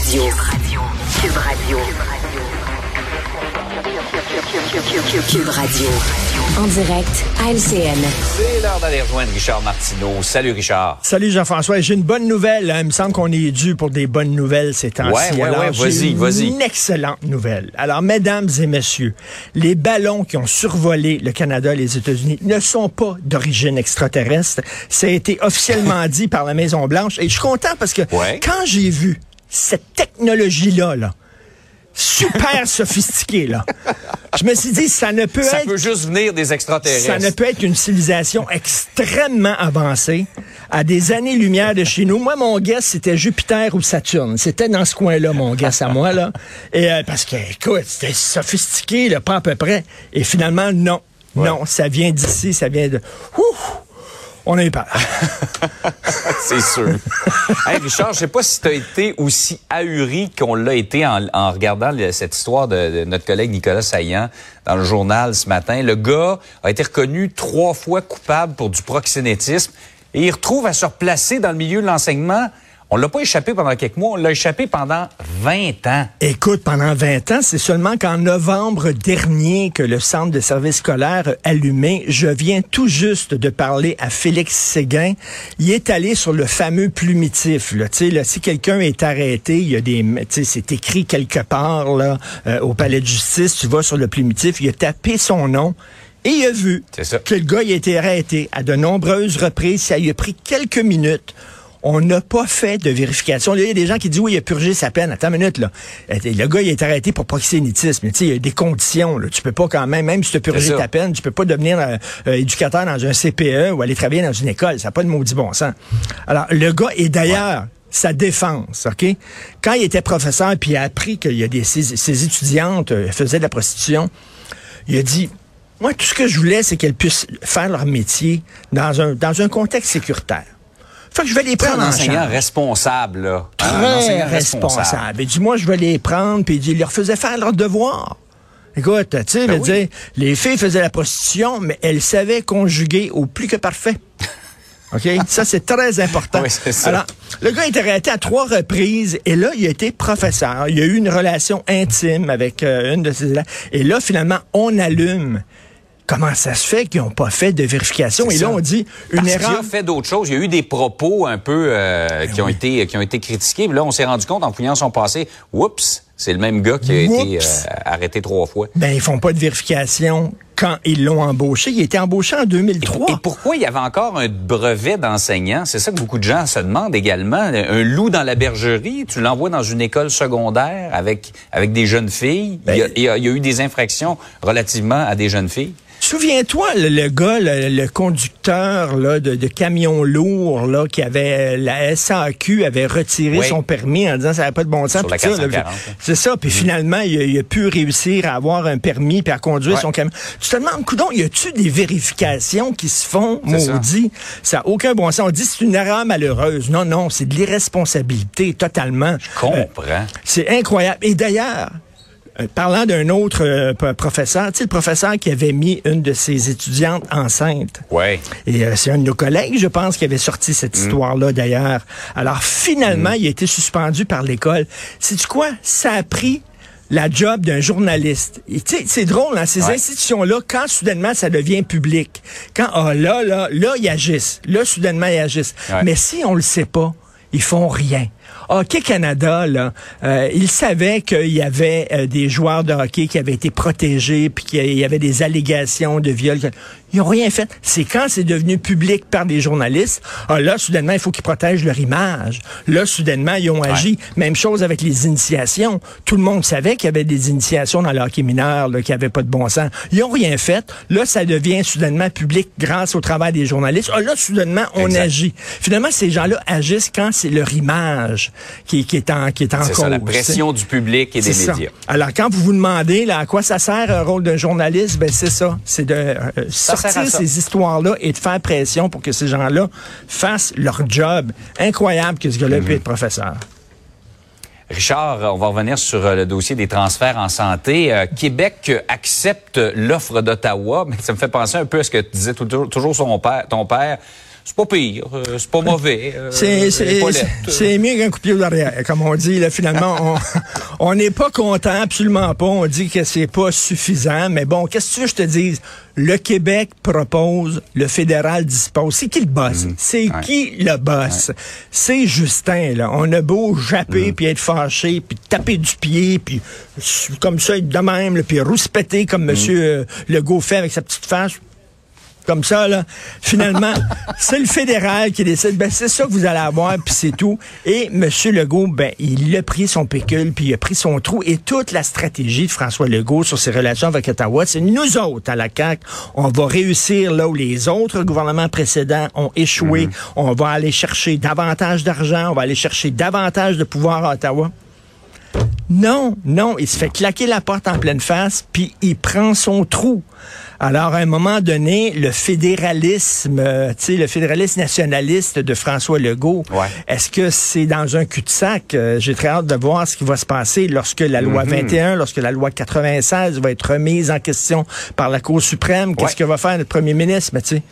Radio. Cube Radio. Cube Radio. En direct à LCN. C'est l'heure d'aller rejoindre Richard Martineau. Salut Richard. Salut Jean-François. J'ai une bonne nouvelle. hein. Il me semble qu'on est dû pour des bonnes nouvelles ces temps-ci. Ouais, ouais, ouais, vas-y, vas-y. Une excellente nouvelle. Alors, mesdames et messieurs, les ballons qui ont survolé le Canada et les États-Unis ne sont pas d'origine extraterrestre. Ça a été officiellement dit par la Maison-Blanche. Et je suis content parce que Ouais. quand j'ai vu cette technologie-là, là, super sophistiquée, là, je me suis dit, ça ne peut Ça être peut juste venir des extraterrestres. ça ne peut être une civilisation extrêmement avancée, à des années-lumière de chez nous. Moi, mon guess, c'était Jupiter ou Saturne. C'était dans ce coin-là, mon guess à moi, là. Et, euh, parce que, écoute, c'était sophistiqué, là, pas à peu près. Et finalement, non. Ouais. Non, ça vient d'ici, ça vient de... Ouh! On eu peur. C'est sûr. hey, Richard, je sais pas si tu été aussi ahuri qu'on l'a été en, regardant cette histoire de, de notre collègue Nicolas Saillant dans le journal ce matin. Le gars a été reconnu trois fois coupable pour du proxénétisme et il retrouve à se replacer dans le milieu de l'enseignement. On l'a pas échappé pendant quelques mois, on l'a échappé pendant 20 ans. Écoute, pendant 20 ans, c'est seulement qu'en novembre dernier que le centre de service scolaire a allumé. Je viens tout juste de parler à Félix Séguin. Il est allé sur le fameux plumitif. Là. Tu sais, là, si quelqu'un est arrêté, il y a des, tu sais, c'est écrit quelque part là, euh, au palais de justice. Tu vas sur le plumitif, il a tapé son nom. Et il a vu que le gars il a été arrêté à de nombreuses reprises. Ça lui a pris quelques minutes. On n'a pas fait de vérification. Là, Il y a des gens qui disent oui, il a purgé sa peine. Attends une minute, là. Euh, Le gars, il a été arrêté pour proxénétisme. Tu sais, il y a des conditions. Là. Tu peux pas quand même, même si tu as purgé ta peine, tu peux pas devenir euh, euh, éducateur dans un CPE ou aller travailler dans une école. Ça n'a pas de maudit bon sens. Alors, le gars est d'ailleurs sa défense, OK? Quand il était professeur, puis il a appris qu'il y a des ses, ses étudiantes euh, faisaient de la prostitution, il a dit moi, tout ce que je voulais, c'est qu'elles puissent faire leur métier dans un, dans un contexte sécuritaire. Fait que je vais les Un prendre en enseignant charge. responsable, là. Un Très enseignant responsable. Et du moins, je vais les prendre, puis il leur faisait faire leur devoir. Écoute, tu sais, Ben oui. les filles faisaient la prostitution, mais elles savaient conjuguer au plus que parfait. OK? Ça, c'est très important. Oui, c'est ça. Alors, le gars a été arrêté à trois reprises et là, il a été professeur. Il a eu une relation intime avec euh, une de ses élèves. Et là, finalement, on allume. Comment ça se fait qu'ils n'ont pas fait de vérification? Et là, on dit une Parce erreur. a fait d'autres choses. Il y a eu des propos un peu euh, qui ont été qui ont été critiqués. Puis là, on s'est rendu compte en fouillant son passé. Oups, c'est le même gars qui a été euh, arrêté trois fois. Ben, ils font pas de vérification quand ils l'ont embauché. Il a été embauché en 2003. Et pourquoi il y avait encore un brevet d'enseignant? C'est ça que beaucoup de gens se demandent également. Un loup dans la bergerie, tu l'envoies dans une école secondaire avec, avec des jeunes filles. Ben- il, y a, il y a- il y a eu des infractions relativement à des jeunes filles. Souviens-toi, le, le gars, le, le conducteur là, de, de camion lourd là, qui avait la SAQ avait retiré Oui. son permis en disant ça n'avait pas de bon sens. Sur la puis ça, là, 440, hein. C'est ça. Puis finalement, il a, il a pu réussir à avoir un permis puis à conduire Ouais. son camion. Tu te demandes, coudon, y a-tu des vérifications qui se font, maudit? Ça n'a aucun bon sens. On dit c'est une erreur malheureuse. Non, non, c'est de l'irresponsabilité totalement. Euh, Comprends. c'est incroyable. Et d'ailleurs, euh, parlant d'un autre euh, professeur, tu sais, le professeur qui avait mis une de ses étudiantes enceinte. Ouais. Et euh, c'est un de nos collègues, je pense, qui avait sorti cette histoire-là d'ailleurs. Alors finalement, il a été suspendu par l'école. C'est quoi? Ça a pris la job d'un journaliste. Et tu sais, c'est drôle, hein, ces Ouais. institutions-là, quand soudainement ça devient public, quand ah, là, là, là, ils agissent. Là, soudainement, ils agissent. Ouais. Mais si on le sait pas, ils font rien. Hockey Canada, là, euh, il savait qu'il y avait euh, des joueurs de hockey qui avaient été protégés, puis qu'il y avait des allégations de viol. Ils n'ont rien fait. C'est quand c'est devenu public par des journalistes, ah, là, soudainement, il faut qu'ils protègent leur image. Là, soudainement, ils ont agi. Même chose avec les initiations. Tout le monde savait qu'il y avait des initiations dans le hockey mineur, là, qui n'avaient pas de bon sens. Ils n'ont rien fait. Là, ça devient soudainement public grâce au travail des journalistes. Ah, là, soudainement, on Exact. agit. Finalement, ces gens-là agissent quand c'est leur image qui, qui est en, qui est en C'est ça, la pression du public et des ça. médias. Alors, quand vous vous demandez là, à quoi ça sert un rôle d'un journaliste, ben c'est ça. C'est de euh, sortir ces histoires-là et de faire pression pour que ces gens-là fassent leur job. Incroyable que ce gars-là puisse être professeur. Richard, on va revenir sur euh, le dossier des transferts en santé. Euh, Québec accepte l'offre d'Ottawa, mais ça me fait penser un peu à ce que disait tout- toujours son père, ton père c'est pas pire, euh, c'est pas mauvais. euh, C'est, c'est, c'est mieux qu'un coup de pied derrière, comme on dit. Là, finalement, on n'est pas content, absolument pas. On dit que c'est pas suffisant. Mais bon, qu'est-ce que tu veux que je te dise? Le Québec propose, le fédéral dispose. C'est qui le boss? C'est Mhm. Ouais. qui le boss? C'est Justin, là. On a beau japper, Mhm. puis être fâché, puis taper du pied, puis comme ça, être de même, puis rouspéter comme Mhm. Monsieur euh, Legault fait avec sa petite face comme ça, là. Finalement, c'est le fédéral qui décide. Ben, c'est ça que vous allez avoir, puis c'est tout. Et M. Legault, ben, il a pris son pécule, puis il a pris son trou. Et toute la stratégie de François Legault sur ses relations avec Ottawa, c'est nous autres, à la CAQ, on va réussir là où les autres gouvernements précédents ont échoué. On va aller chercher davantage d'argent, on va aller chercher davantage de pouvoir à Ottawa. Non, non, il se fait claquer la porte en pleine face, puis il prend son trou. Alors, à un moment donné, le fédéralisme, euh, tu sais, le fédéralisme nationaliste de François Legault, Ouais. est-ce que c'est dans un cul-de-sac? Euh, J'ai très hâte de voir ce qui va se passer lorsque la loi 21, lorsque la loi 96 va être remise en question par la Cour suprême. Qu'est-ce Ouais. que va faire notre premier ministre? Mais tu sais,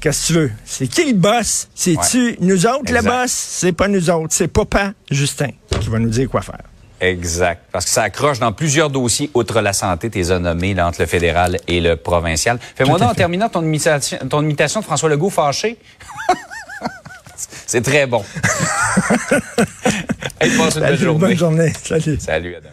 qu'est-ce que tu veux? C'est qui le boss? C'est-tu nous autres, le boss? C'est pas nous autres. C'est Papa Justin qui va nous dire quoi faire. Exact. Parce que ça accroche dans plusieurs dossiers, outre la santé, tes as nommés, là, entre le fédéral et le provincial. Fais-moi donc, en terminant, ton imitation, ton imitation de François Legault fâché. C'est très bon. hey, passe une bonne journée. Bonne journée. Salut. Salut, Adam.